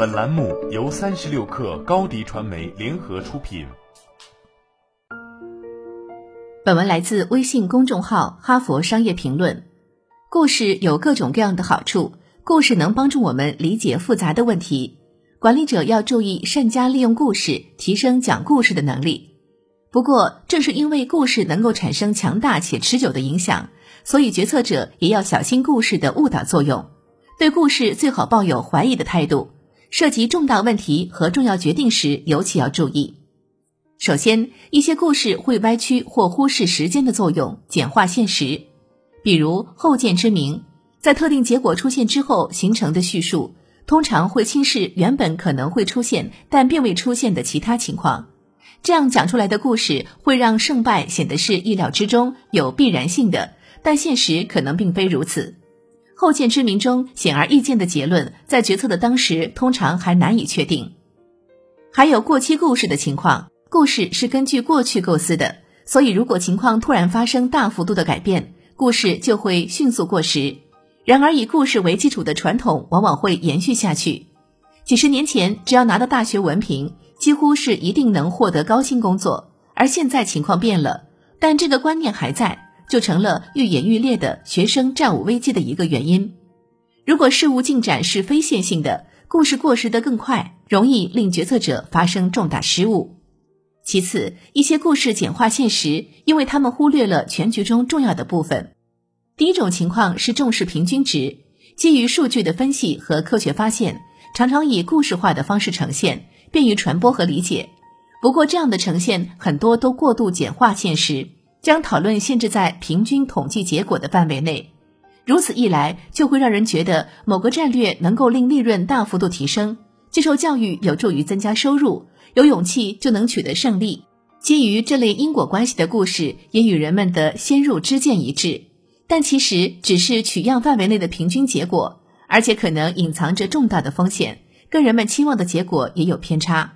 本栏目由三十六氪高低传媒联合出品。本文来自微信公众号《哈佛商业评论》。故事有各种各样的好处，故事能帮助我们理解复杂的问题。管理者要注意善加利用故事，提升讲故事的能力。不过，正是因为故事能够产生强大且持久的影响，所以决策者也要小心故事的误导作用。对故事最好抱有怀疑的态度。涉及重大问题和重要决定时，尤其要注意。首先，一些故事会歪曲或忽视时间的作用，简化现实。比如后见之明，在特定结果出现之后形成的叙述，通常会轻视原本可能会出现但并未出现的其他情况。这样讲出来的故事会让胜败显得是意料之中、有必然性的，但现实可能并非如此。后见之明中显而易见的结论，在决策的当时通常还难以确定。还有过期故事的情况，故事是根据过去构思的，所以如果情况突然发生大幅度的改变，故事就会迅速过时。然而，以故事为基础的传统往往会延续下去。几十年前，只要拿到大学文凭，几乎是一定能获得高薪工作，而现在情况变了，但这个观念还在。就成了愈演愈烈的学生债务危机的一个原因。如果事物进展是非线性的，故事过时得更快，容易令决策者发生重大失误。其次，一些故事简化现实，因为他们忽略了全局中重要的部分。第一种情况是重视平均值，基于数据的分析和科学发现，常常以故事化的方式呈现，便于传播和理解。不过，这样的呈现很多都过度简化现实。将讨论限制在平均统计结果的范围内，如此一来就会让人觉得某个战略能够令利润大幅度提升，接受教育有助于增加收入，有勇气就能取得胜利。基于这类因果关系的故事也与人们的先入之见一致，但其实只是取样范围内的平均结果，而且可能隐藏着重大的风险，跟人们期望的结果也有偏差。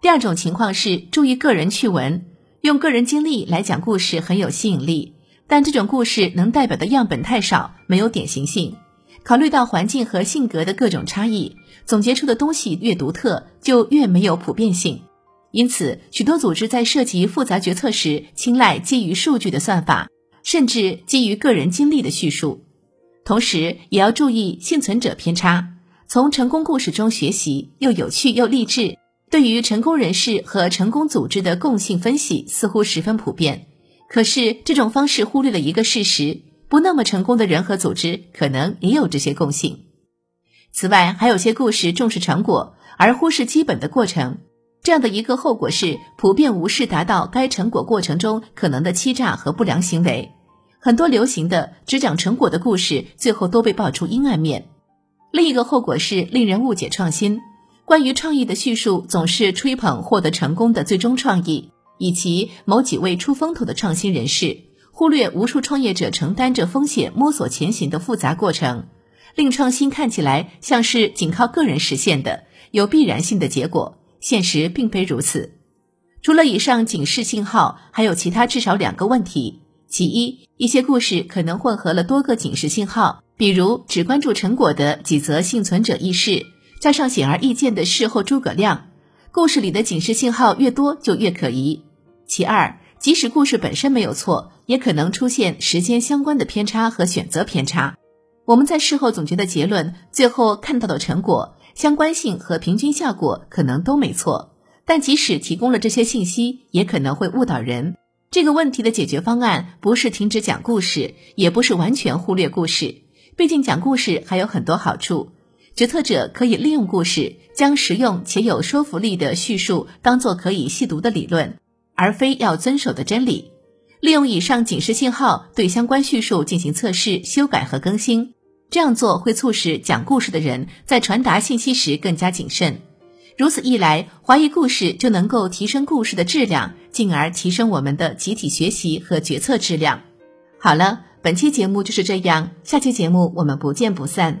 第二种情况是注意个人趣闻。用个人经历来讲故事很有吸引力，但这种故事能代表的样本太少，没有典型性。考虑到环境和性格的各种差异，总结出的东西越独特，就越没有普遍性。因此，许多组织在涉及复杂决策时，青睐基于数据的算法，甚至基于个人经历的叙述。同时，也要注意幸存者偏差，从成功故事中学习，又有趣又励志。对于成功人士和成功组织的共性分析似乎十分普遍，可是这种方式忽略了一个事实：不那么成功的人和组织可能也有这些共性。此外，还有些故事重视成果而忽视基本的过程，这样的一个后果是普遍无视达到该成果过程中可能的欺诈和不良行为。很多流行的只讲成果的故事，最后都被爆出阴暗面。另一个后果是令人误解创新。关于创意的叙述总是吹捧获得成功的最终创意，以及某几位出风头的创新人士，忽略无数创业者承担着风险摸索前行的复杂过程，令创新看起来像是仅靠个人实现的有必然性的结果。现实并非如此。除了以上警示信号，还有其他至少两个问题：其一，一些故事可能混合了多个警示信号，比如只关注成果的几则幸存者轶事。加上显而易见的事后诸葛亮，故事里的警示信号越多就越可疑。其二，即使故事本身没有错，也可能出现时间相关的偏差和选择偏差。我们在事后总结的结论，最后看到的成果相关性和平均效果可能都没错，但即使提供了这些信息，也可能会误导人。这个问题的解决方案不是停止讲故事，也不是完全忽略故事，毕竟讲故事还有很多好处。决策者可以利用故事，将实用且有说服力的叙述当做可以细读的理论，而非要遵守的真理。利用以上警示信号对相关叙述进行测试、修改和更新。这样做会促使讲故事的人在传达信息时更加谨慎。如此一来，怀疑故事就能够提升故事的质量，进而提升我们的集体学习和决策质量。好了，本期节目就是这样，下期节目我们不见不散。